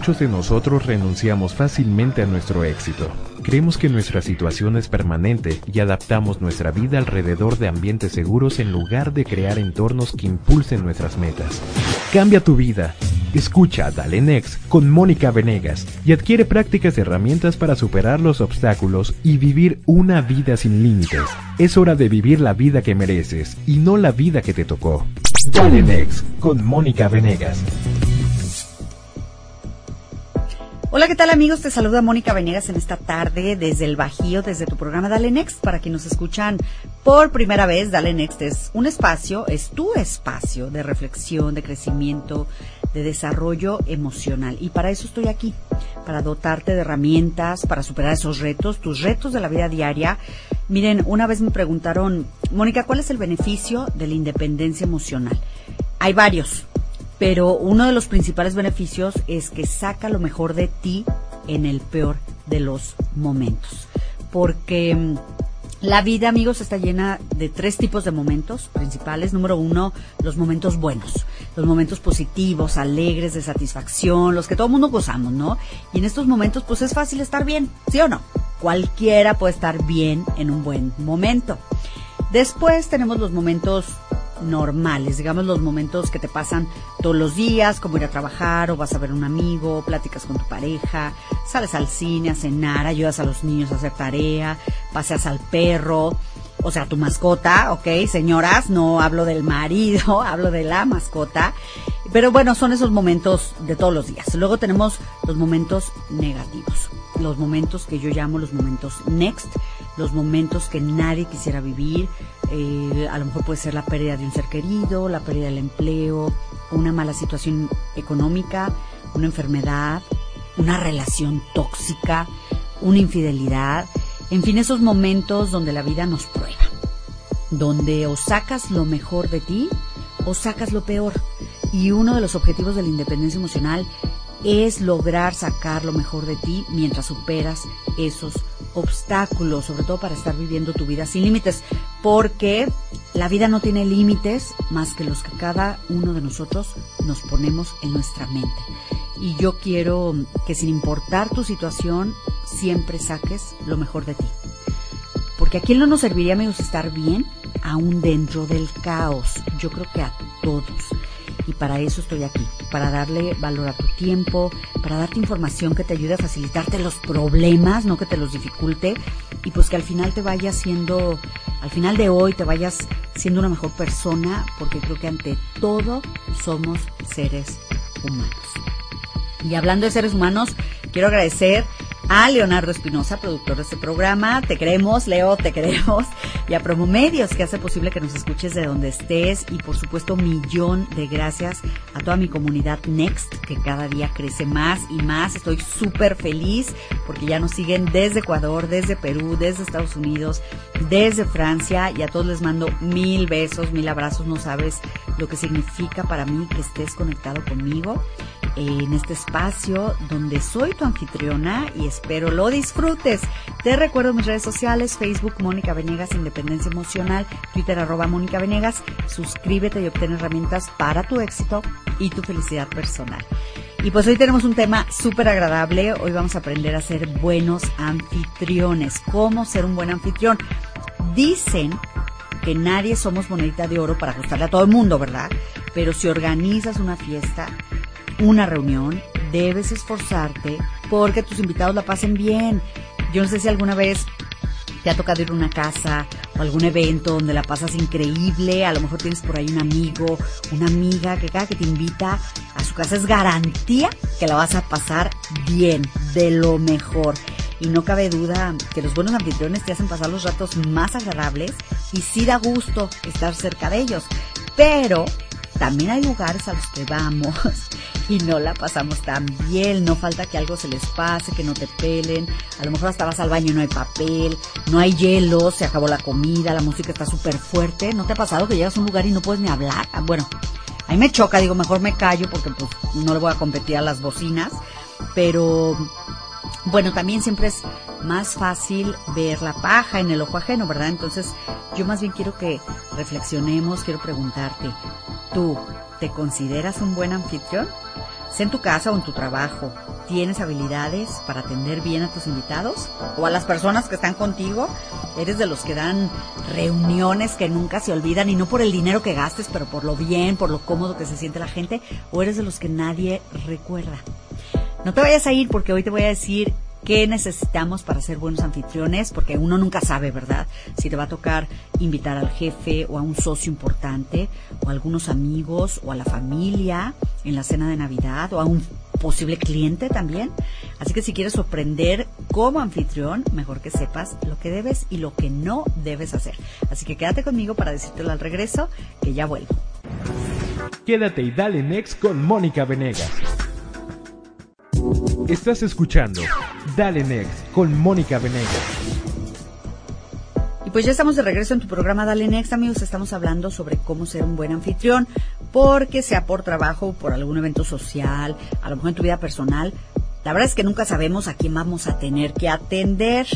muchos de nosotros renunciamos fácilmente a nuestro éxito. Creemos que nuestra situación es permanente y adaptamos nuestra vida alrededor de ambientes seguros en lugar de crear entornos que impulsen nuestras metas. Cambia tu vida. Escucha Dale Next con Mónica Venegas y adquiere prácticas y herramientas para superar los obstáculos y vivir una vida sin límites. Es hora de vivir la vida que mereces y no la vida que te tocó. Dale Next con Mónica Venegas. Hola, ¿qué tal amigos? Te saluda Mónica Venegas en esta tarde desde el Bajío, desde tu programa Dale Next. Para quienes nos escuchan por primera vez, Dale Next es un espacio, es tu espacio de reflexión, de crecimiento, de desarrollo emocional. Y para eso estoy aquí, para dotarte de herramientas, para superar esos retos, tus retos de la vida diaria. Miren, una vez me preguntaron, Mónica, ¿cuál es el beneficio de la independencia emocional? Hay varios pero uno de los principales beneficios es que saca lo mejor de ti en el peor de los momentos. Porque mm, la vida, amigos, está llena de tres tipos de momentos principales. Número uno, los momentos buenos, los momentos positivos, alegres, de satisfacción, los que todo el mundo gozamos, ¿no? Y en estos momentos, pues es fácil estar bien, ¿sí o no? Cualquiera puede estar bien en un buen momento. Después tenemos los momentos normales, digamos los momentos que te pasan todos los días, como ir a trabajar o vas a ver a un amigo, pláticas con tu pareja, sales al cine a cenar, ayudas a los niños a hacer tarea, paseas al perro, o sea, tu mascota, ¿ok? Señoras, no hablo del marido, hablo de la mascota. Pero bueno, son esos momentos de todos los días. Luego tenemos los momentos negativos, los momentos que yo llamo los momentos next, los momentos que nadie quisiera vivir. Eh, a lo mejor puede ser la pérdida de un ser querido, la pérdida del empleo, una mala situación económica, una enfermedad, una relación tóxica, una infidelidad. En fin, esos momentos donde la vida nos prueba, donde o sacas lo mejor de ti o sacas lo peor. Y uno de los objetivos de la independencia emocional es lograr sacar lo mejor de ti mientras superas esos obstáculos, sobre todo para estar viviendo tu vida sin límites, porque la vida no tiene límites más que los que cada uno de nosotros nos ponemos en nuestra mente. Y yo quiero que sin importar tu situación, siempre saques lo mejor de ti. Porque a quién no nos serviría, amigos, estar bien, aún dentro del caos. Yo creo que a todos y para eso estoy aquí, para darle valor a tu tiempo, para darte información que te ayude a facilitarte los problemas, no que te los dificulte y pues que al final te vayas siendo, al final de hoy te vayas siendo una mejor persona porque creo que ante todo somos seres humanos. Y hablando de seres humanos, quiero agradecer a Leonardo Espinosa, productor de este programa. Te queremos, Leo, te queremos. Y a Promomedios, que hace posible que nos escuches de donde estés. Y por supuesto, millón de gracias a toda mi comunidad Next, que cada día crece más y más. Estoy súper feliz porque ya nos siguen desde Ecuador, desde Perú, desde Estados Unidos, desde Francia. Y a todos les mando mil besos, mil abrazos. No sabes lo que significa para mí que estés conectado conmigo en este espacio donde soy tu anfitriona y espero lo disfrutes. Te recuerdo mis redes sociales, Facebook Mónica Venegas Independencia Emocional, Twitter arroba Mónica Venegas. Suscríbete y obtén herramientas para tu éxito y tu felicidad personal. Y pues hoy tenemos un tema súper agradable. Hoy vamos a aprender a ser buenos anfitriones. ¿Cómo ser un buen anfitrión? Dicen que nadie somos monedita de oro para gustarle a todo el mundo, ¿verdad? Pero si organizas una fiesta, una reunión, debes esforzarte porque tus invitados la pasen bien. Yo no sé si alguna vez te ha tocado ir a una casa o algún evento donde la pasas increíble, a lo mejor tienes por ahí un amigo, una amiga que cada que te invita a su casa es garantía que la vas a pasar bien, de lo mejor. Y no cabe duda que los buenos anfitriones te hacen pasar los ratos más agradables y sí da gusto estar cerca de ellos. Pero también hay lugares a los que vamos y no la pasamos tan bien, no falta que algo se les pase, que no te pelen, a lo mejor hasta vas al baño y no hay papel, no hay hielo, se acabó la comida, la música está súper fuerte, ¿no te ha pasado que llegas a un lugar y no puedes ni hablar? Ah, bueno, ahí me choca, digo, mejor me callo porque pues no le voy a competir a las bocinas, pero bueno, también siempre es más fácil ver la paja en el ojo ajeno, ¿verdad? Entonces, yo más bien quiero que reflexionemos, quiero preguntarte, ¿tú te consideras un buen anfitrión? sea en tu casa o en tu trabajo, ¿tienes habilidades para atender bien a tus invitados o a las personas que están contigo? ¿Eres de los que dan reuniones que nunca se olvidan y no por el dinero que gastes, pero por lo bien, por lo cómodo que se siente la gente? ¿O eres de los que nadie recuerda? No te vayas a ir porque hoy te voy a decir qué necesitamos para ser buenos anfitriones, porque uno nunca sabe, ¿verdad? Si te va a tocar invitar al jefe o a un socio importante, o a algunos amigos, o a la familia en la cena de Navidad, o a un posible cliente también. Así que si quieres sorprender como anfitrión, mejor que sepas lo que debes y lo que no debes hacer. Así que quédate conmigo para decírtelo al regreso, que ya vuelvo. Quédate y dale next con Mónica Venegas. Estás escuchando Dale Next con Mónica Venegas. Y pues ya estamos de regreso en tu programa Dale Next, amigos. Estamos hablando sobre cómo ser un buen anfitrión, porque sea por trabajo por algún evento social, a lo mejor en tu vida personal, la verdad es que nunca sabemos a quién vamos a tener que atender.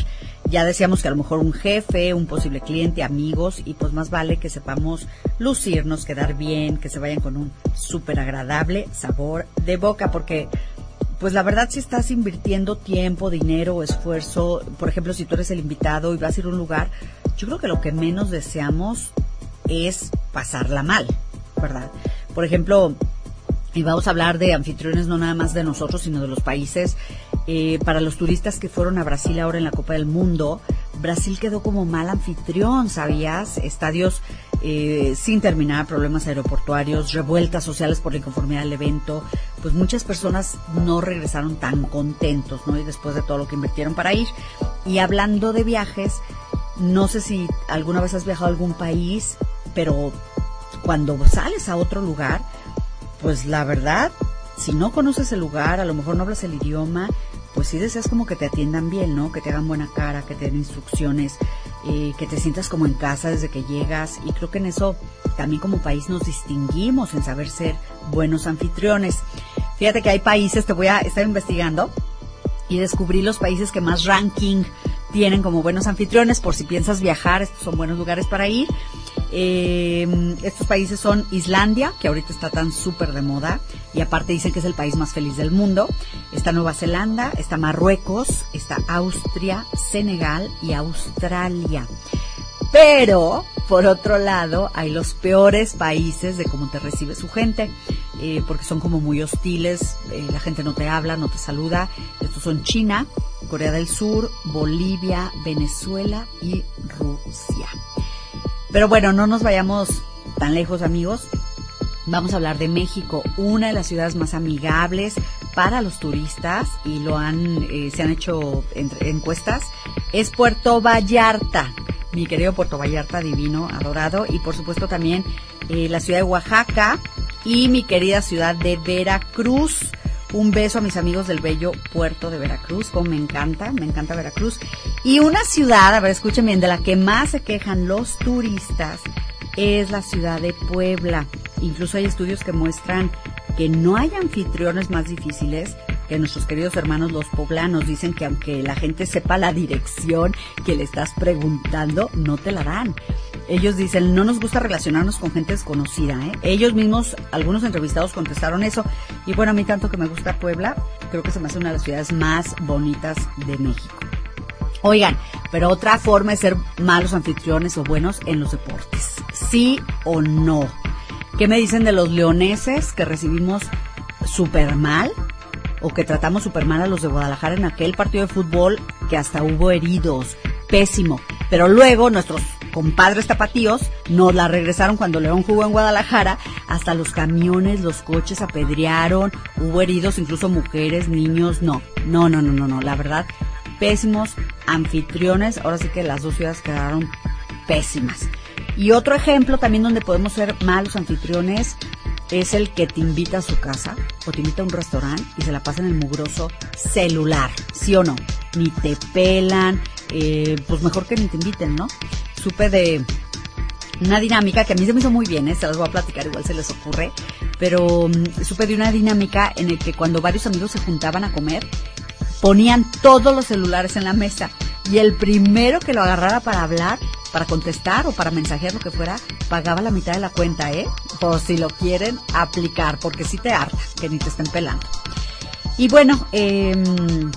Ya decíamos que a lo mejor un jefe, un posible cliente, amigos, y pues más vale que sepamos lucirnos, quedar bien, que se vayan con un súper agradable sabor de boca, porque pues la verdad si estás invirtiendo tiempo, dinero esfuerzo, por ejemplo, si tú eres el invitado y vas a ir a un lugar, yo creo que lo que menos deseamos es pasarla mal, ¿verdad? Por ejemplo, y vamos a hablar de anfitriones no nada más de nosotros, sino de los países. Eh, para los turistas que fueron a Brasil ahora en la Copa del Mundo, Brasil quedó como mal anfitrión, ¿sabías? Estadios eh, sin terminar, problemas aeroportuarios, revueltas sociales por la inconformidad del evento, pues muchas personas no regresaron tan contentos, ¿no? Y después de todo lo que invirtieron para ir. Y hablando de viajes, no sé si alguna vez has viajado a algún país, pero cuando sales a otro lugar, pues la verdad, si no conoces el lugar, a lo mejor no hablas el idioma, pues sí deseas como que te atiendan bien, ¿no? Que te hagan buena cara, que te den instrucciones, eh, que te sientas como en casa desde que llegas. Y creo que en eso también como país nos distinguimos en saber ser buenos anfitriones. Fíjate que hay países, te voy a estar investigando y descubrí los países que más ranking tienen como buenos anfitriones, por si piensas viajar, estos son buenos lugares para ir. Eh, estos países son Islandia, que ahorita está tan súper de moda, y aparte dicen que es el país más feliz del mundo. Está Nueva Zelanda, está Marruecos, está Austria, Senegal y Australia. Pero, por otro lado, hay los peores países de cómo te recibe su gente, eh, porque son como muy hostiles, eh, la gente no te habla, no te saluda. Estos son China, Corea del Sur, Bolivia, Venezuela y Rusia. Pero bueno, no nos vayamos tan lejos, amigos. Vamos a hablar de México, una de las ciudades más amigables para los turistas y lo han, eh, se han hecho encuestas. Es Puerto Vallarta, mi querido Puerto Vallarta divino, adorado, y por supuesto también eh, la ciudad de Oaxaca y mi querida ciudad de Veracruz. Un beso a mis amigos del bello puerto de Veracruz, como me encanta, me encanta Veracruz. Y una ciudad, a ver, escuchen bien, de la que más se quejan los turistas es la ciudad de Puebla. Incluso hay estudios que muestran que no hay anfitriones más difíciles que nuestros queridos hermanos los poblanos dicen que aunque la gente sepa la dirección que le estás preguntando, no te la dan. Ellos dicen, no nos gusta relacionarnos con gente desconocida. ¿eh? Ellos mismos, algunos entrevistados contestaron eso. Y bueno, a mí tanto que me gusta Puebla, creo que se me hace una de las ciudades más bonitas de México. Oigan, pero otra forma de ser malos anfitriones o buenos en los deportes. ¿Sí o no? ¿Qué me dicen de los leoneses que recibimos súper mal? o que tratamos súper mal a los de Guadalajara en aquel partido de fútbol que hasta hubo heridos. Pésimo. Pero luego nuestros compadres tapatíos nos la regresaron cuando León jugó en Guadalajara. Hasta los camiones, los coches apedrearon, hubo heridos, incluso mujeres, niños. No, no, no, no, no, no. La verdad, pésimos anfitriones. Ahora sí que las dos ciudades quedaron pésimas. Y otro ejemplo también donde podemos ser malos anfitriones es el que te invita a su casa o te invita a un restaurante y se la pasa en el mugroso celular, ¿sí o no? Ni te pelan, eh, pues mejor que ni te inviten, ¿no? Supe de una dinámica que a mí se me hizo muy bien, ¿eh? se las voy a platicar, igual se les ocurre, pero mm, supe de una dinámica en el que cuando varios amigos se juntaban a comer, ponían todos los celulares en la mesa y el primero que lo agarrara para hablar, para contestar o para mensajear lo que fuera, pagaba la mitad de la cuenta, ¿eh? por si lo quieren aplicar, porque si te harta, que ni te estén pelando. Y bueno, em,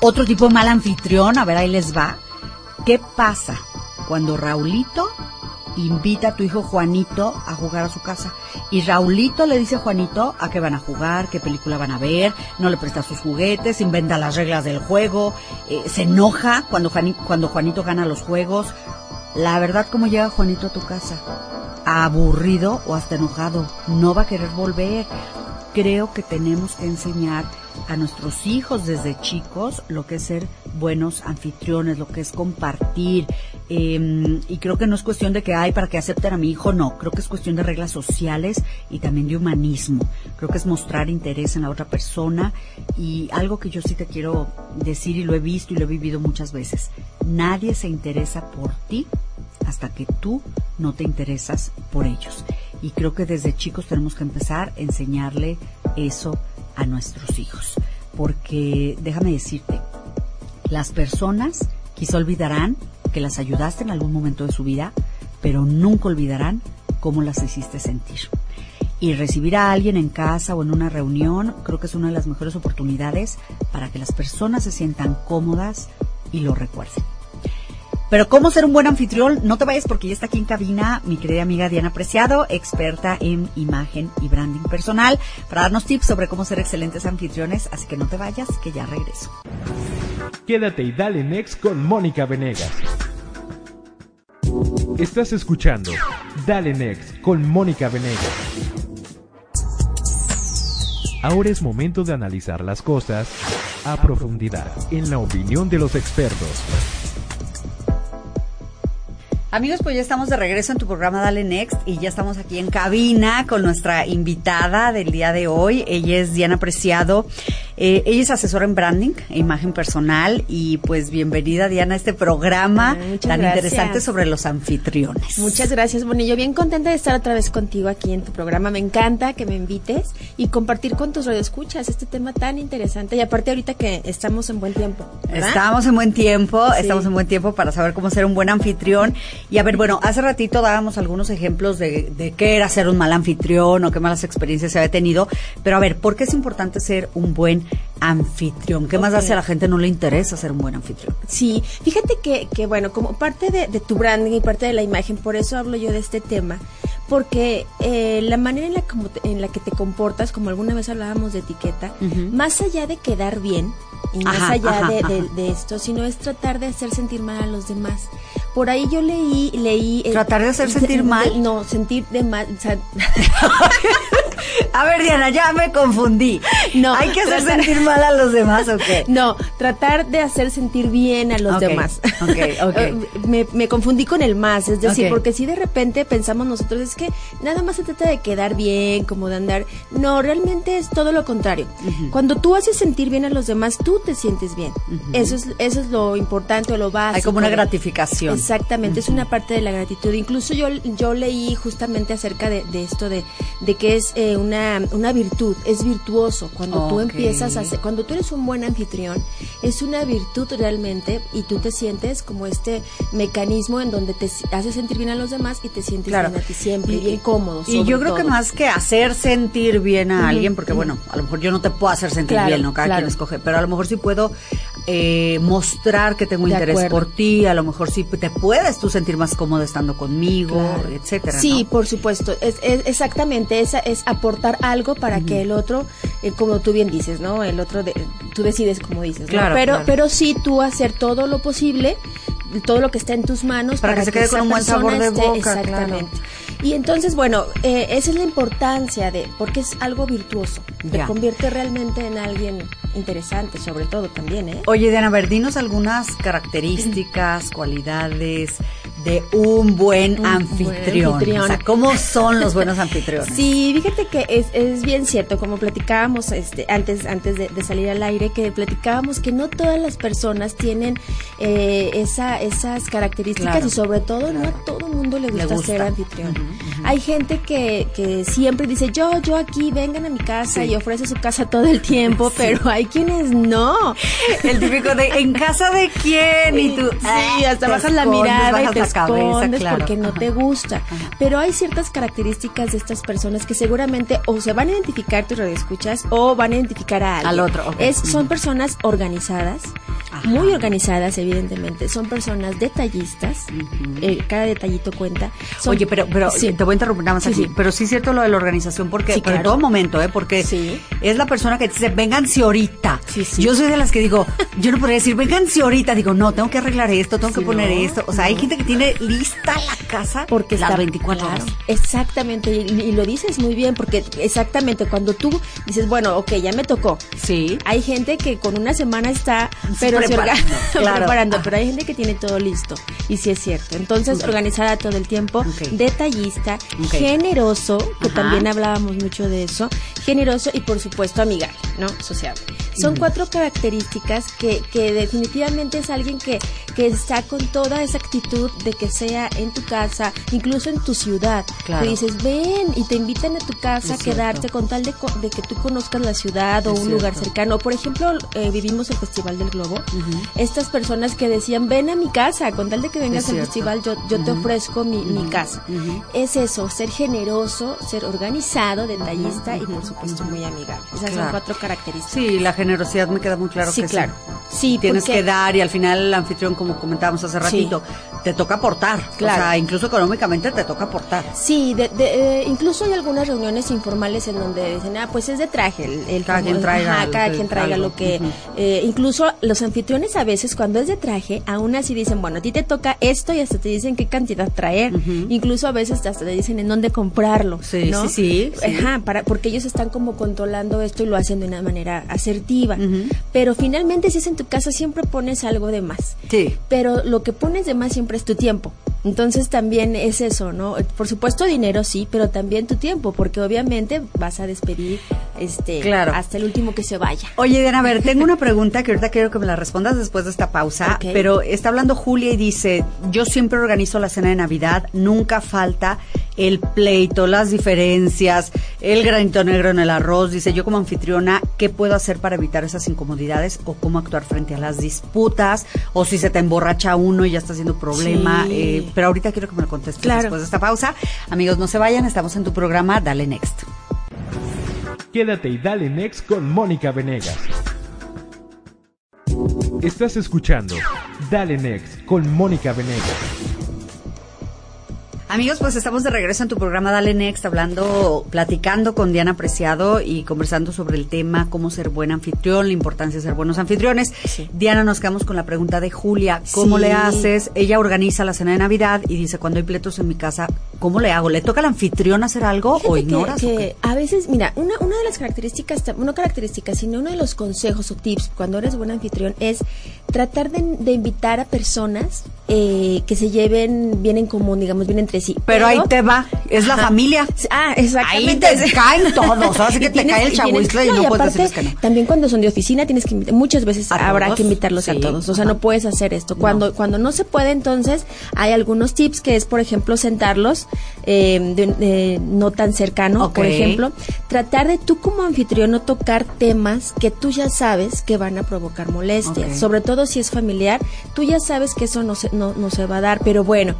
otro tipo de mal anfitrión, a ver, ahí les va. ¿Qué pasa cuando Raulito invita a tu hijo Juanito a jugar a su casa. Y Raulito le dice a Juanito a qué van a jugar, qué película van a ver, no le presta sus juguetes, inventa las reglas del juego, eh, se enoja cuando, cuando Juanito gana los juegos. La verdad, ¿cómo llega Juanito a tu casa? Aburrido o hasta enojado. No va a querer volver creo que tenemos que enseñar a nuestros hijos desde chicos lo que es ser buenos anfitriones, lo que es compartir. Em, y creo que no es cuestión de que hay para que acepten a mi hijo, no. Creo que es cuestión de reglas sociales y también de humanismo. Creo que es mostrar interés en la otra persona. Y algo que yo sí te quiero decir y lo he visto y lo he vivido muchas veces. Nadie se interesa por ti hasta que tú no te interesas por ellos y creo que desde chicos tenemos que empezar a enseñarle eso a nuestros hijos. Porque déjame decirte, las personas quizá olvidarán que las ayudaste en algún momento de su vida, pero nunca olvidarán cómo las hiciste sentir. Y recibir a alguien en casa o en una reunión creo que es una de las mejores oportunidades para que las personas se sientan cómodas y lo recuerden. Pero cómo ser un buen anfitrión, no te vayas porque ya está aquí en cabina mi querida amiga Diana Preciado, experta en imagen y branding personal, para darnos tips sobre cómo ser excelentes anfitriones, así que no te vayas, que ya regreso. Quédate y dale next con Mónica Venegas. Estás escuchando Dale Next con Mónica Venegas. Ahora es momento de analizar las cosas a profundidad, en la opinión de los expertos. Amigos, pues ya estamos de regreso en tu programa Dale Next y ya estamos aquí en cabina con nuestra invitada del día de hoy. Ella es Diana Preciado. Eh, ella es asesora en branding e imagen personal y pues bienvenida Diana a este programa tan interesante sobre los anfitriones. Muchas gracias, Bonillo. Bien contenta de estar otra vez contigo aquí en tu programa. Me encanta que me invites y compartir con tus radioescuchas este tema tan interesante. Y aparte ahorita que estamos en buen tiempo. Estamos en buen tiempo, estamos en buen tiempo para saber cómo ser un buen anfitrión. Y a ver, bueno, hace ratito dábamos algunos ejemplos de, de qué era ser un mal anfitrión o qué malas experiencias se había tenido. Pero a ver, ¿por qué es importante ser un buen anfitrión. ¿Qué más hace a la gente no le interesa ser un buen anfitrión? Sí, fíjate que, que bueno, como parte de, tu branding y parte de la imagen, por eso hablo yo de este tema, porque eh, la manera en la, como en la que te comportas, como alguna vez hablábamos de etiqueta, más allá de quedar bien y más allá de, de, esto, sino es tratar de hacer sentir mal a los demás. Por ahí yo leí, leí... Eh, ¿Tratar de hacer sentir mal? no, sentir de mal... a ver, Diana, ya me confundí. No. ¿Hay que hacer sentir mal a los demás o qué? No, tratar de hacer sentir bien a los demás. Ok, ok. me, me, confundí con el más, es decir, porque si de repente pensamos nosotros, es que nada más se trata de quedar bien, como de andar... No, realmente es todo lo contrario. Cuando tú haces sentir bien a los demás, tú te sientes bien. Eso es eso es lo importante o lo básico. Hay como una gratificación. Exactamente, es una parte de la gratitud. Incluso yo, yo leí justamente acerca de, esto de, de que es eh, una, una virtud, es virtuoso. Cuando tú empiezas a hacer, cuando tú eres un buen anfitrión, es una virtud realmente y tú te sientes como este mecanismo en donde te hace sentir bien a los demás y te sientes bien a ti siempre, y, bien cómodo. Y yo creo que más que hacer sentir bien a alguien, porque bueno, a lo mejor yo no te puedo hacer sentir bien, ¿no? Cada quien escoge, pero a lo mejor sí puedo eh, mostrar que tengo interés por ti, a lo mejor sí te puedes tú sentir más cómodo estando conmigo, etcétera. Sí, por supuesto. Es, exactamente, esa es aportar algo para que el otro, eh, como tú bien dices, ¿no? El otro, de, tú decides como dices, claro, pero, pero sí tú hacer todo lo posible, todo lo que está en tus manos para, que se quede con un buen sabor de boca. Exactamente. Y entonces, bueno, eh, esa es la importancia de, porque es algo virtuoso, te convierte realmente en alguien interesante, sobre todo también, ¿eh? Oye, Diana, a ver, dinos algunas características, cualidades de un buen anfitrión. O sea, ¿cómo son los buenos anfitriones? Sí, fíjate que es, es bien cierto, como platicábamos este, antes, antes de, salir al aire, que platicábamos que no todas las personas tienen eh, esa, esas características y sobre todo no a todo mundo le gusta, ser anfitrión. Hay gente que, que siempre dice, yo, yo aquí, vengan a mi casa y ofrece su casa todo el tiempo, pero hay quienes no. El típico de, ¿en casa de quién? Y tú, sí, hasta bajas la mirada y te escondes porque no te gusta. Pero hay ciertas características de estas personas que seguramente o se van a identificar tus escuchas o van a identificar a alguien. Al otro. Es, son personas organizadas, muy organizadas, evidentemente. Son personas detallistas. Eh, cada detallito cuenta. Oye, pero, pero te voy a interrumpir nada más aquí. Pero sí es cierto lo de la organización, porque en todo momento, ¿eh? Porque es la persona que dice, vénganse ahorita. Yo soy de las que digo, yo no podría decir, vénganse ahorita. Digo, no, tengo que arreglar esto, tengo que poner esto. O sea, hay gente que tiene lista la casa porque las está, 24 horas. Exactamente, y, lo dices muy bien, porque exactamente cuando tú dices, bueno, ok, ya me tocó. Sí. Hay gente que con una semana está, pero preparando, preparando pero hay gente que tiene todo listo. Y sí es cierto. Entonces, organizada todo el tiempo, detallista, generoso, que también hablábamos mucho de eso, generoso y por supuesto amigable, ¿no? Sociable. Son cuatro características que, que definitivamente es alguien que, que está con toda esa actitud de que sea en tu casa, incluso en tu ciudad. Claro. Que dices, ven y te invitan a tu casa a quedarte con tal de, de, que tú conozcas la ciudad o un lugar cercano. Por ejemplo, eh, vivimos el Festival del Globo. Estas personas que decían, ven a mi casa, con tal de que vengas al festival, yo, yo te ofrezco mi, mi casa. Es eso, ser generoso, ser organizado, detallista y por supuesto muy amigable. Esas son cuatro características. Sí, la generosidad me queda muy claro sí, que claro. sí. Tienes que dar y al final el anfitrión, como comentábamos hace ratito, te toca aportar. Claro. O sea, incluso económicamente te toca aportar. Sí, de, de, eh, incluso hay algunas reuniones informales en donde dicen, ah, pues es de traje. El, cada quien traiga. cada quien traiga lo que... eh, incluso los anfitriones a veces cuando es de traje, aún así dicen, bueno, a ti te toca esto y hasta te dicen qué cantidad traer. Incluso a veces hasta te dicen en dónde comprarlo. Sí, ¿no? sí, sí, Ajá, para, porque ellos están como controlando esto y lo hacen de una manera asertiva. Pero finalmente si es en tu casa siempre pones algo de más. Sí. Pero lo que pones de más siempre es tu tiempo. Entonces también es eso, ¿no? Por supuesto dinero sí, pero también tu tiempo, porque obviamente vas a despedir este claro. hasta el último que se vaya. Oye, Diana, a ver, tengo una pregunta que ahorita quiero que me la respondas después de esta pausa, pero está hablando Julia y dice, yo siempre organizo la cena de Navidad, nunca falta el pleito, las diferencias, el granito negro en el arroz, dice, yo como anfitriona, ¿qué puedo hacer para evitar esas incomodidades o cómo actuar frente a las disputas o si se te emborracha uno y ya está haciendo problema? Eh, pero ahorita quiero que me lo contestes después de esta pausa. Amigos, no se vayan, estamos en tu programa Dale Next. Quédate y dale next con Mónica Venegas. Estás escuchando Dale Next con Mónica Venegas. Amigos, pues estamos de regreso en tu programa Dale Next, hablando, platicando con Diana Preciado y conversando sobre el tema cómo ser buen anfitrión, la importancia de ser buenos anfitriones. Diana, nos quedamos con la pregunta de Julia, ¿cómo le haces? Ella organiza la cena de Navidad y dice, cuando hay pletos en mi casa, ¿cómo le hago? ¿Le toca al anfitrión hacer algo o ignoras? Que, a veces, mira, una, una de las características, no características, sino uno de los consejos o tips cuando eres buen anfitrión es tratar de, de invitar a personas eh, que se lleven bien en común, digamos, bien entre sí. Pero, ahí te va, es la familia. Ah, exactamente. Ahí te caen todos, así que te cae el chahuistle y, no, puedes que no. También cuando son de oficina tienes que invitar, muchas veces habrá que invitarlos a todos, o sea, no puedes hacer esto. Cuando no. cuando no se puede, entonces hay algunos tips que es, por ejemplo, sentarlos eh, de, de, no tan cercano, okay. por ejemplo, tratar de tú como anfitrión no tocar temas que tú ya sabes que van a provocar molestias, okay. sobre todo si es familiar, tú ya sabes que eso no se, no, no se va a dar, pero bueno,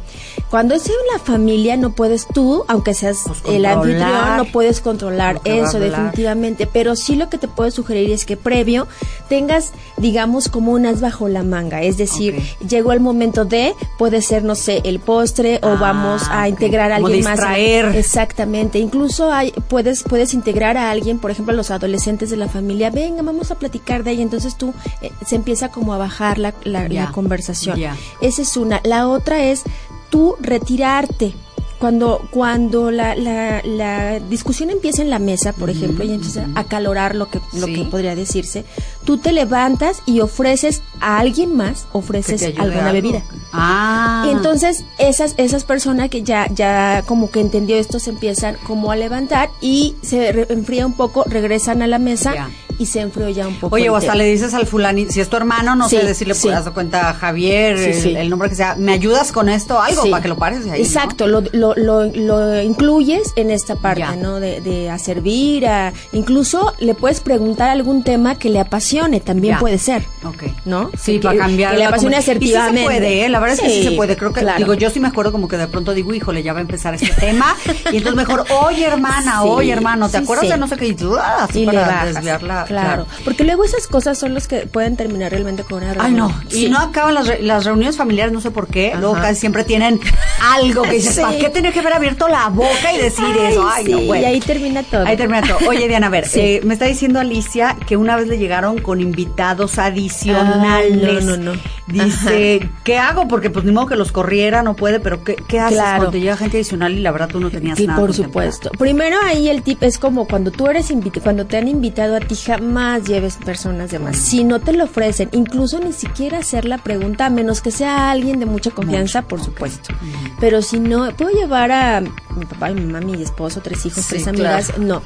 cuando es en la familia no puedes tú, aunque seas pues el anfitrión, no puedes controlar eso definitivamente, pero sí lo que te puedo sugerir es que previo tengas, digamos, como unas bajo la manga, es decir, okay. llegó el momento de, puede ser, no sé, el postre o ah, vamos a okay. integrar a alguien como distraer. más. Exactamente, incluso hay, puedes, puedes integrar a alguien, por ejemplo, a los adolescentes de la familia, venga, vamos a platicar de ella, entonces tú eh, se empieza como a bajar la, la, la conversación. Yeah. Esa es una. La otra es tú retirarte. Cuando, cuando la, la, la discusión empieza en la mesa, por ejemplo, y empieza a calorar lo que, lo sí. que podría decirse, tú te levantas y ofreces a alguien más, ofreces alguna bebida. Ah. Y entonces esas, esas personas que ya, ya como que entendió esto se empiezan como a levantar y se enfría un poco, regresan a la mesa. Yeah y se enfrió ya un poco. Oye, o hasta le dices al fulani, si es tu hermano, no sé decirle, sí. pues, cuenta Javier, el, nombre que sea, ¿me ayudas con esto? Algo para que lo pares de ahí. Exacto, lo, lo, lo, incluyes en esta parte, ¿no? De, de a servir, a, incluso le puedes preguntar algún tema que le apasione, también puede ser. Ok. ¿No? Sí, para cambiar. Que le apasione asertivamente. Y sí se puede, ¿eh? La verdad es que sí se puede. Creo que, digo, yo sí me acuerdo como que de pronto digo, híjole, ya va a empezar este tema. y entonces mejor, oye, hermana, oye, hermano, ¿te acuerdas de no sé qué? Y tú, ah, y para desviarla. Claro. Porque luego esas cosas son los que pueden terminar realmente con una reunión. Ay, no. Y no acaban las, las reuniones familiares, no sé por qué. Luego casi siempre tienen algo que dices, ¿para qué tener que haber abierto la boca y decir eso? Ay, no, bueno. Y ahí termina todo. Ahí termina todo. Oye, Diana, a ver, eh, me está diciendo Alicia que una vez le llegaron con invitados adicionales. no, no, no. Dice, ¿qué hago? Porque pues ni modo que los corriera, no puede, pero ¿qué, qué haces cuando te llega gente adicional y la verdad tú no tenías sí, nada? por supuesto. Primero ahí el tip es como cuando tú eres invitado, cuando te han invitado a ti jamás lleves personas de más. Si no te lo ofrecen, incluso ni siquiera hacer la pregunta, a menos que sea alguien de mucha confianza, por supuesto. Pero si no, ¿puedo llevar a mi papá, mi mamá, mi esposo, tres hijos, tres amigas? No.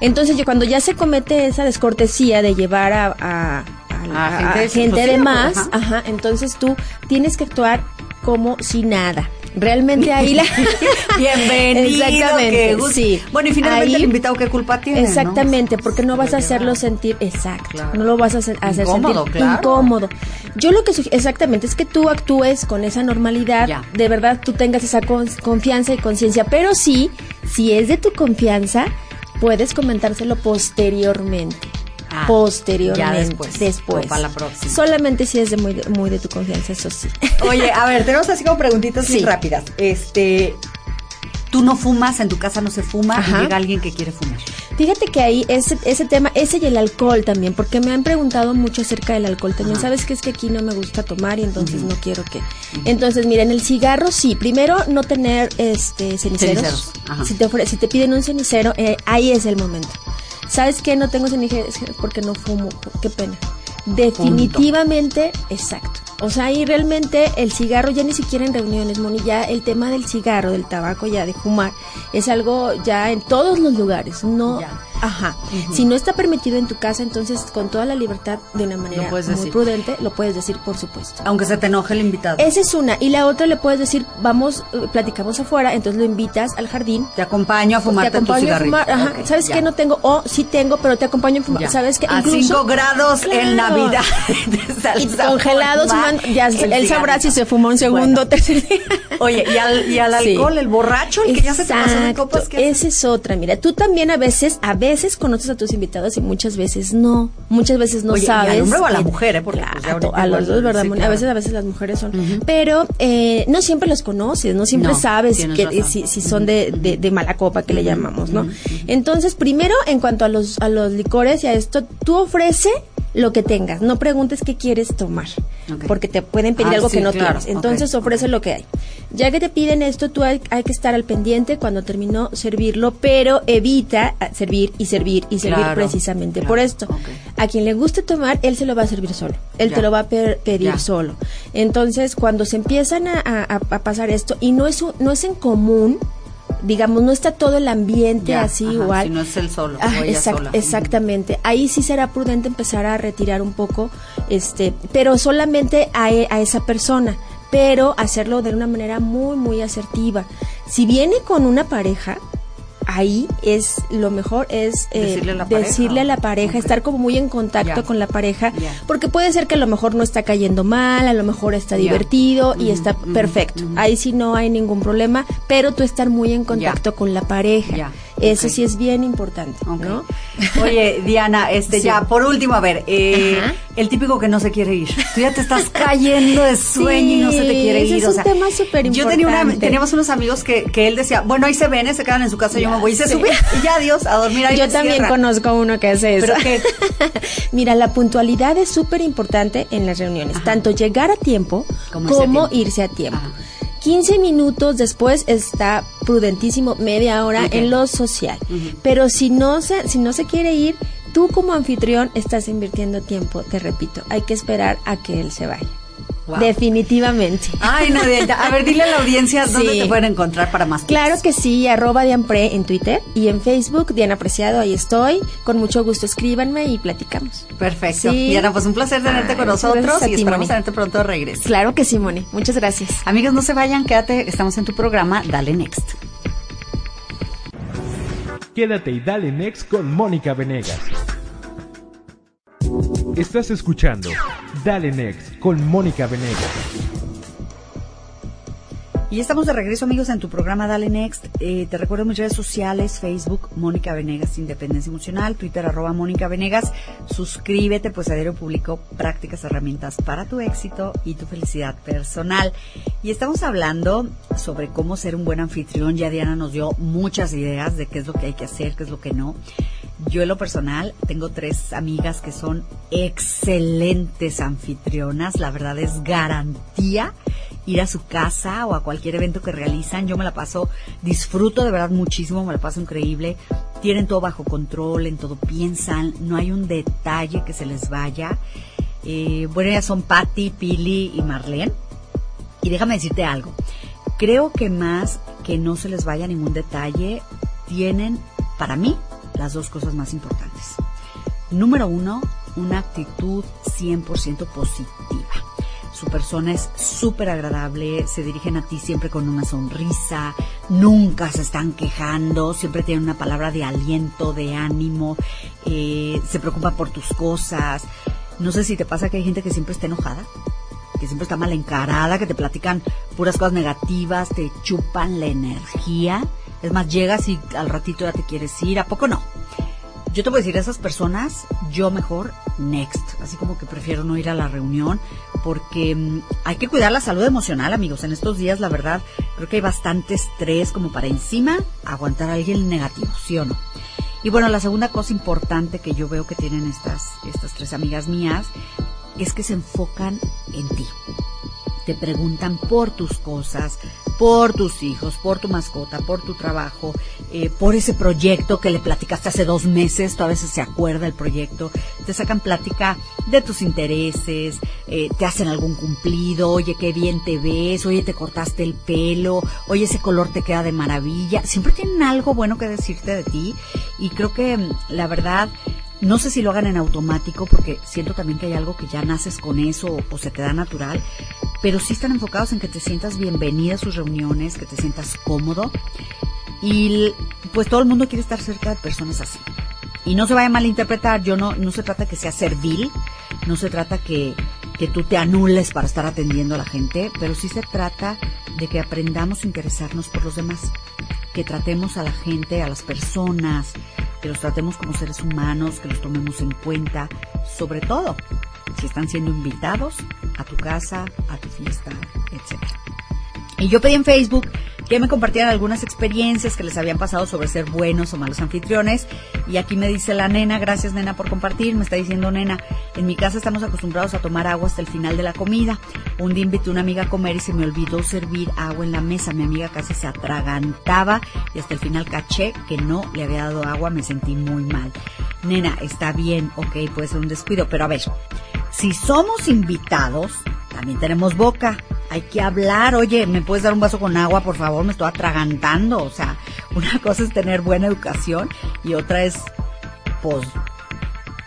Entonces yo cuando ya se comete esa descortesía de llevar a, a, gente, de más, ajá. entonces tú tienes que actuar como si nada. Realmente ahí la bienvenido exactamente sí. Bueno y finalmente el invitado qué culpa tiene exactamente porque no vas a hacerlo sentir exacto no lo vas a hacer, sentir incómodo yo lo que exactamente es que tú actúes con esa normalidad de verdad tú tengas esa confianza y conciencia pero sí si es de tu confianza puedes comentárselo posteriormente Posteriormente. después. Para la próxima. Solamente si es de muy, de muy de tu confianza, eso sí. Oye, a ver, tenemos así como preguntitas muy rápidas. Este, tú no fumas, en tu casa no se fuma, y llega alguien que quiere fumar. Fíjate que ahí ese, ese tema, ese y el alcohol también, porque me han preguntado mucho acerca del alcohol también. Sabes que es que aquí no me gusta tomar y entonces no quiero que. Entonces, miren, el cigarro sí, primero no tener este ceniceros. Si te si te piden un cenicero, eh, ahí es el momento. ¿Sabes qué? No tengo ceniceros porque no fumo. Qué pena. Definitivamente, exacto. O sea, ahí realmente el cigarro ya ni siquiera en reuniones, Moni, ya el tema del cigarro, del tabaco, ya de fumar, es algo ya en todos los lugares. No, Ajá. Si no está permitido en tu casa, entonces con toda la libertad, de una manera muy prudente, lo puedes decir, por supuesto. Aunque se te enoje el invitado. Esa es una. Y la otra le puedes decir, vamos, eh, platicamos afuera, entonces lo invitas al jardín. Te acompaño a fumar Te acompaño a fumar. Ajá. ¿Sabes qué? No tengo, o sí tengo, pero te acompaño a fumar. ¿Sabes qué? A 5 grados en Navidad. y congelados, ya él sabrá si se fumó un segundo o tercer día. Oye, y al, y al alcohol, el borracho, el que ya se te pasó de copas. Esa es otra. Mira, tú también a veces, a veces conoces a tus invitados y muchas veces no. Muchas veces no sabes. Y al hombre o a la mujer, ¿eh? Porque pues, a los dos, ¿verdad? A veces, a veces las mujeres son. Pero eh, no siempre los conoces, no siempre sabes que, si, si, son de, de, mala copa, que le llamamos, ¿no? Entonces, primero, en cuanto a los, a los licores y a esto, tú ofrece lo que tengas. No preguntes qué quieres tomar, porque te pueden pedir ah, algo que no tienes. Entonces ofrece lo que hay. Ya que te piden esto, tú hay, que estar al pendiente cuando terminó servirlo, pero evita servir y servir y servir precisamente por esto. A quien le guste tomar, él se lo va a servir solo. Él te lo va a pedir solo. Entonces, cuando se empiezan a, a pasar esto, y no es, no es en común, digamos, no está todo el ambiente así igual. Si no es el solo. Ah, exactamente. Ahí sí será prudente empezar a retirar un poco, este, pero solamente a, e, a esa persona pero hacerlo de una manera muy, muy asertiva. Si viene con una pareja, ahí es lo mejor es eh, decirle, a la pareja, estar como muy en contacto con la pareja, porque puede ser que a lo mejor no está cayendo mal, a lo mejor está divertido y está perfecto. Ahí sí no hay ningún problema, pero tú estar muy en contacto con la pareja. Eso sí es bien importante, ¿no? Oye, Diana, este ya, por último, a ver, eh, el típico que no se quiere ir. Tú ya te estás cayendo de sueño y no se te quiere ir. Es un tema súper importante. Yo tenía una, teníamos unos amigos que, que él decía, bueno, ahí se ven, se quedan en su casa, yo me voy y se sube y ya, adiós, a dormir ahí. Yo también conozco uno que hace eso. Mira, la puntualidad es súper importante en las reuniones, tanto llegar a tiempo como, irse a tiempo. 15 minutos después está prudentísimo, media hora en lo social. Pero si no, se, si no se quiere ir, tú como anfitrión estás invirtiendo tiempo, te repito, hay que esperar a que él se vaya. Definitivamente. Ay, no, a ver, dile a la audiencia dónde te pueden encontrar para más. Claro que sí, arroba Dianpre en Twitter y en Facebook, Diana Apreciado, ahí estoy. Con mucho gusto escríbanme y platicamos. Perfecto. Diana, pues un placer tenerte con nosotros y esperamos tenerte pronto de regreso. Claro que sí, Moni. Muchas gracias. Amigos, no se vayan, quédate, estamos en tu programa, Dale Next. Quédate y dale next con Mónica Venegas. Estás escuchando Dale Next con Mónica Venegas. Y estamos de regreso, amigos, en tu programa Dale Next. Eh, te recuerdo mis redes sociales, Facebook, Mónica Venegas, Independencia Emocional, Twitter, arroba Mónica Venegas. Suscríbete, pues a diario publico prácticas, herramientas para tu éxito y tu felicidad personal. Y estamos hablando sobre cómo ser un buen anfitrión. Ya Diana nos dio muchas ideas de qué es lo que hay que hacer, qué es lo que no. Yo en lo personal tengo tres amigas que son excelentes anfitrionas. La verdad es garantía ir a su casa o a cualquier evento que realizan. Yo me la paso, disfruto de verdad muchísimo, me la paso increíble. Tienen todo bajo control, en todo piensan, no hay un detalle que se les vaya. Eh, bueno, ellas son Patty, Pili y Marlene. Y déjame decirte algo. Creo que más que no se les vaya ningún detalle, tienen, para mí, las dos cosas más importantes. Número uno, una actitud 100% positiva su persona es súper agradable, se dirigen a ti siempre con una sonrisa, nunca se están quejando, siempre tienen una palabra de aliento, de ánimo, eh, se preocupa por tus cosas. No sé si te pasa que hay gente que siempre está enojada, que siempre está mal encarada, que te platican puras cosas negativas, te chupan la energía. Es más, llegas y al ratito ya te quieres ir, ¿a poco no? yo te voy a decir a esas personas, yo mejor next, así como que prefiero no ir a la reunión porque mm, hay que cuidar la salud emocional, amigos. En estos días, la verdad, creo que hay bastante estrés como para encima aguantar a alguien negativo, ¿sí o no? Y bueno, la segunda cosa importante que yo veo que tienen estas, estas tres amigas mías es que se enfocan en ti te preguntan por tus cosas, por tus hijos, por tu mascota, por tu trabajo, eh, por ese proyecto que le platicaste hace dos meses, tú a veces se acuerda el proyecto, te sacan plática de tus intereses, eh, te hacen algún cumplido, oye, qué bien te ves, oye, te cortaste el pelo, oye, ese color te queda de maravilla, siempre tienen algo bueno que decirte de ti y creo que mm, la verdad no sé si lo hagan en automático porque siento también que hay algo que ya naces con eso o, se te da natural, pero sí están enfocados en que te sientas bienvenida a sus reuniones, que te sientas cómodo y pues todo el mundo quiere estar cerca de personas así. Y no se vaya a malinterpretar, yo no, no se trata que sea servil, no se trata que, que tú te anules para estar atendiendo a la gente, pero sí se trata de que aprendamos a interesarnos por los demás, que tratemos a la gente, a las personas, que los tratemos como seres humanos, que los tomemos en cuenta, sobre todo si están siendo invitados a tu casa, a tu fiesta, etc. Y yo pedí en Facebook que me compartieran algunas experiencias que les habían pasado sobre ser buenos o malos anfitriones. Y aquí me dice la nena, gracias nena por compartir, me está diciendo nena, en mi casa estamos acostumbrados a tomar agua hasta el final de la comida. Un día invité a una amiga a comer y se me olvidó servir agua en la mesa. Mi amiga casi se atragantaba y hasta el final caché que no le había dado agua, me sentí muy mal. Nena, está bien, ok, puede ser un descuido, pero a ver, si somos invitados, también tenemos boca hay que hablar, oye, ¿me puedes dar un vaso con agua, por favor? Me estoy atragantando. O sea, una cosa es tener buena educación y otra es, pues,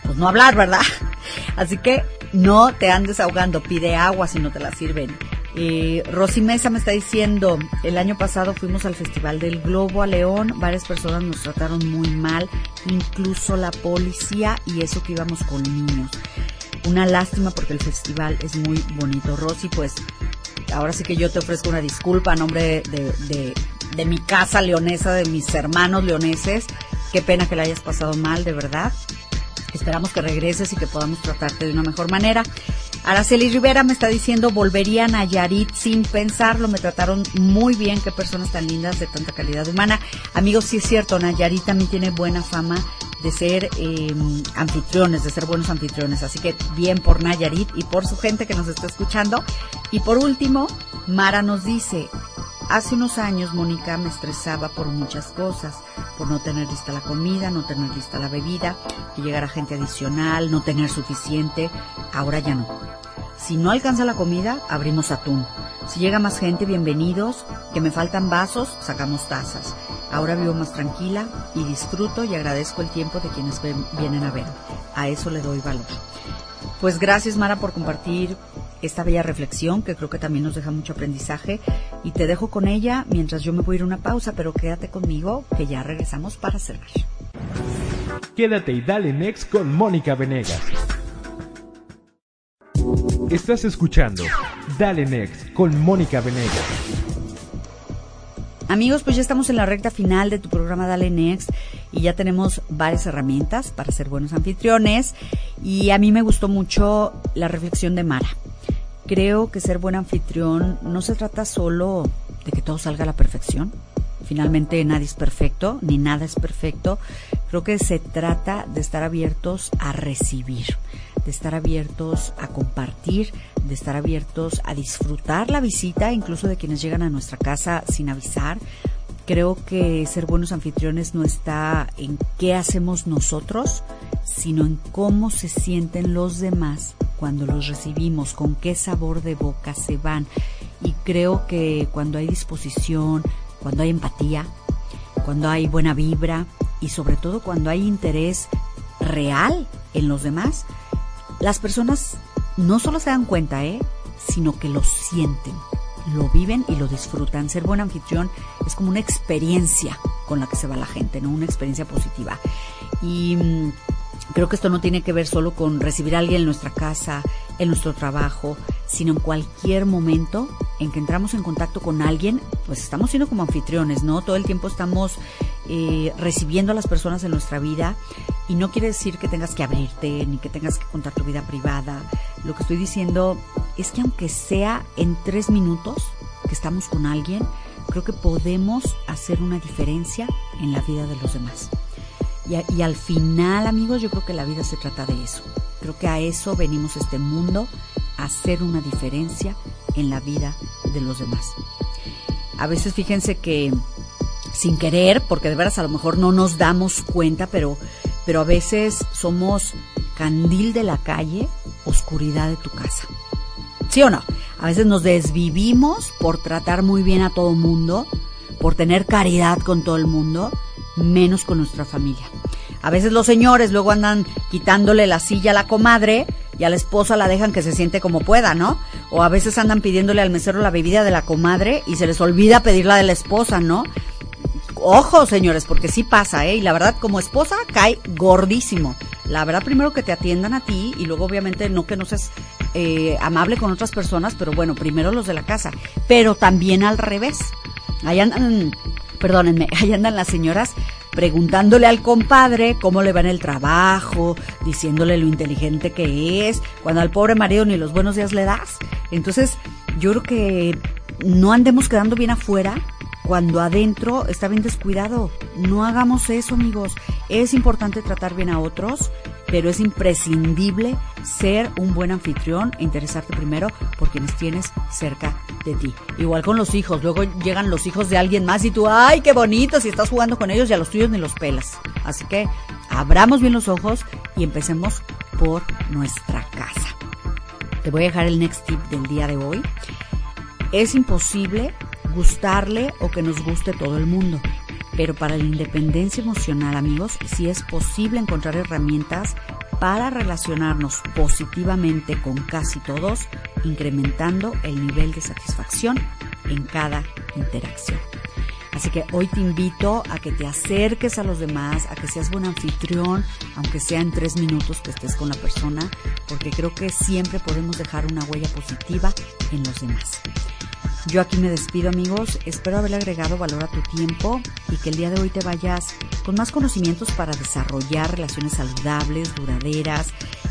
pues no hablar, ¿verdad? Así que no te andes ahogando, pide agua si no te la sirven. Eh, Rosy Mesa me está diciendo, el año pasado fuimos al Festival del Globo a León, varias personas nos trataron muy mal, incluso la policía y eso que íbamos con niños. Una lástima porque el festival es muy bonito. Rosy, pues ahora sí que yo te ofrezco una disculpa a nombre de, de, mi casa leonesa, de mis hermanos leoneses. Qué pena que la hayas pasado mal, de verdad. Esperamos que regreses y que podamos tratarte de una mejor manera. Araceli Rivera me está diciendo, volvería a Nayarit sin pensarlo, me trataron muy bien, qué personas tan lindas de tanta calidad humana. Amigos, sí es cierto, Nayarit también tiene buena fama de ser eh, anfitriones, de ser buenos anfitriones. Así que bien por Nayarit y por su gente que nos está escuchando. Y por último, Mara nos dice, hace unos años Mónica me estresaba por muchas cosas, por no tener lista la comida, no tener lista la bebida, que llegara gente adicional, no tener suficiente. Ahora ya no. Si no alcanza la comida, abrimos atún. Si llega más gente, bienvenidos. Que me faltan vasos, sacamos tazas. Ahora vivo más tranquila y disfruto y agradezco el tiempo de quienes vienen a ver. A eso le doy valor. Pues gracias Mara por compartir esta bella reflexión que creo que también nos deja mucho aprendizaje y te dejo con ella mientras yo me voy a ir a una pausa, pero quédate conmigo que ya regresamos para cerrar. Quédate y dale next con Mónica Venegas. Estás escuchando Dale Next con Mónica Venegas. Amigos, pues ya estamos en la recta final de tu programa Dale Next y ya tenemos varias herramientas para ser buenos anfitriones y a mí me gustó mucho la reflexión de Mara. Creo que ser buen anfitrión no se trata solo de que todo salga a la perfección. Finalmente nadie es perfecto, ni nada es perfecto. Creo que se trata de estar abiertos a recibir de estar abiertos a compartir, de estar abiertos a disfrutar la visita, incluso de quienes llegan a nuestra casa sin avisar. Creo que ser buenos anfitriones no está en qué hacemos nosotros, sino en cómo se sienten los demás cuando los recibimos, con qué sabor de boca se van. Y creo que cuando hay disposición, cuando hay empatía, cuando hay buena vibra y sobre todo cuando hay interés real en los demás, las personas no solo se dan cuenta, ¿eh? sino que lo sienten, lo viven y lo disfrutan. Ser buen anfitrión es como una experiencia con la que se va la gente, ¿no? Una experiencia positiva. Y mm, creo que esto no tiene que ver solo con recibir a alguien en nuestra casa, en nuestro trabajo, sino en cualquier momento en que entramos en contacto con alguien, pues estamos siendo como anfitriones, ¿no? Todo el tiempo estamos eh, recibiendo a las personas en nuestra vida y no quiere decir que tengas que abrirte ni que tengas que contar tu vida privada. Lo que estoy diciendo es que aunque sea en tres minutos que estamos con alguien, creo que podemos hacer una diferencia en la vida de los demás. Y, al final, amigos, yo creo que la vida se trata de eso. Creo que a eso venimos a este mundo, a hacer una diferencia en la vida de los demás. A veces fíjense que sin querer, porque de veras a lo mejor no nos damos cuenta, pero pero a veces somos candil de la calle, oscuridad de tu casa. ¿Sí o no? A veces nos desvivimos por tratar muy bien a todo mundo, por tener caridad con todo el mundo, menos con nuestra familia. A veces los señores luego andan quitándole la silla a la comadre y a la esposa la dejan que se siente como pueda, ¿no? O a veces andan pidiéndole al mesero la bebida de la comadre y se les olvida pedirla de la esposa, ¿no? Ojo, señores, porque sí pasa, ¿eh? Y la verdad, como esposa, cae gordísimo. La verdad, primero que te atiendan a ti y luego, obviamente, no que no seas eh, amable con otras personas, pero bueno, primero los de la casa. Pero también al revés. Ahí andan, perdónenme, ahí andan las señoras preguntándole al compadre cómo le va en el trabajo, diciéndole lo inteligente que es, cuando al pobre marido ni los buenos días le das. Entonces, yo creo que no andemos quedando bien afuera cuando adentro está bien descuidado. No hagamos eso, amigos. Es importante tratar bien a otros, pero es imprescindible ser un buen anfitrión e interesarte primero por quienes tienes cerca de ti. Igual con los hijos. Luego llegan los hijos de alguien más y tú, ay, qué bonito, si estás jugando con ellos y los tuyos ni los pelas. Así que abramos bien los ojos y empecemos por nuestra casa. Te voy a dejar el next tip del día de hoy. Es imposible gustarle o que nos guste todo el mundo. Pero para la independencia emocional, amigos, sí es posible encontrar herramientas para relacionarnos positivamente con casi todos, incrementando el nivel de satisfacción en cada interacción. Así que hoy te invito a que te acerques a los demás, a que seas buen anfitrión, aunque sea en tres minutos que estés con la persona, porque creo que siempre podemos dejar una huella positiva en los demás. Yo aquí me despido amigos, espero haber agregado valor a tu tiempo y que el día de hoy te vayas con más conocimientos para desarrollar relaciones saludables, duraderas.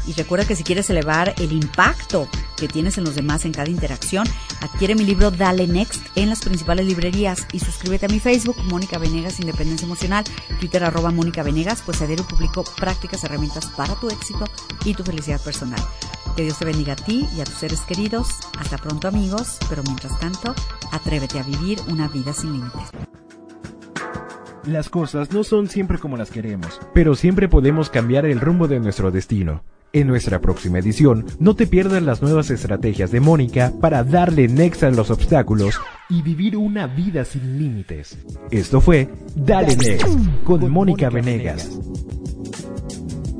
Y recuerda que si quieres elevar el impacto que tienes en los demás en cada interacción, adquiere mi libro Dale Next en las principales librerías y suscríbete a mi Facebook, Mónica Venegas Independencia Emocional, Twitter arroba Mónica Venegas, pues a diario publico prácticas, herramientas para tu éxito y tu felicidad personal. Que Dios te bendiga a ti y a tus seres queridos. Hasta pronto amigos, pero mientras tanto, atrévete a vivir una vida sin límites. Las cosas no son siempre como las queremos, pero siempre podemos cambiar el rumbo de nuestro destino. En nuestra próxima edición, no te pierdas las nuevas estrategias de Mónica para darle next a los obstáculos y vivir una vida sin límites. Esto fue Dale Next con Mónica Venegas.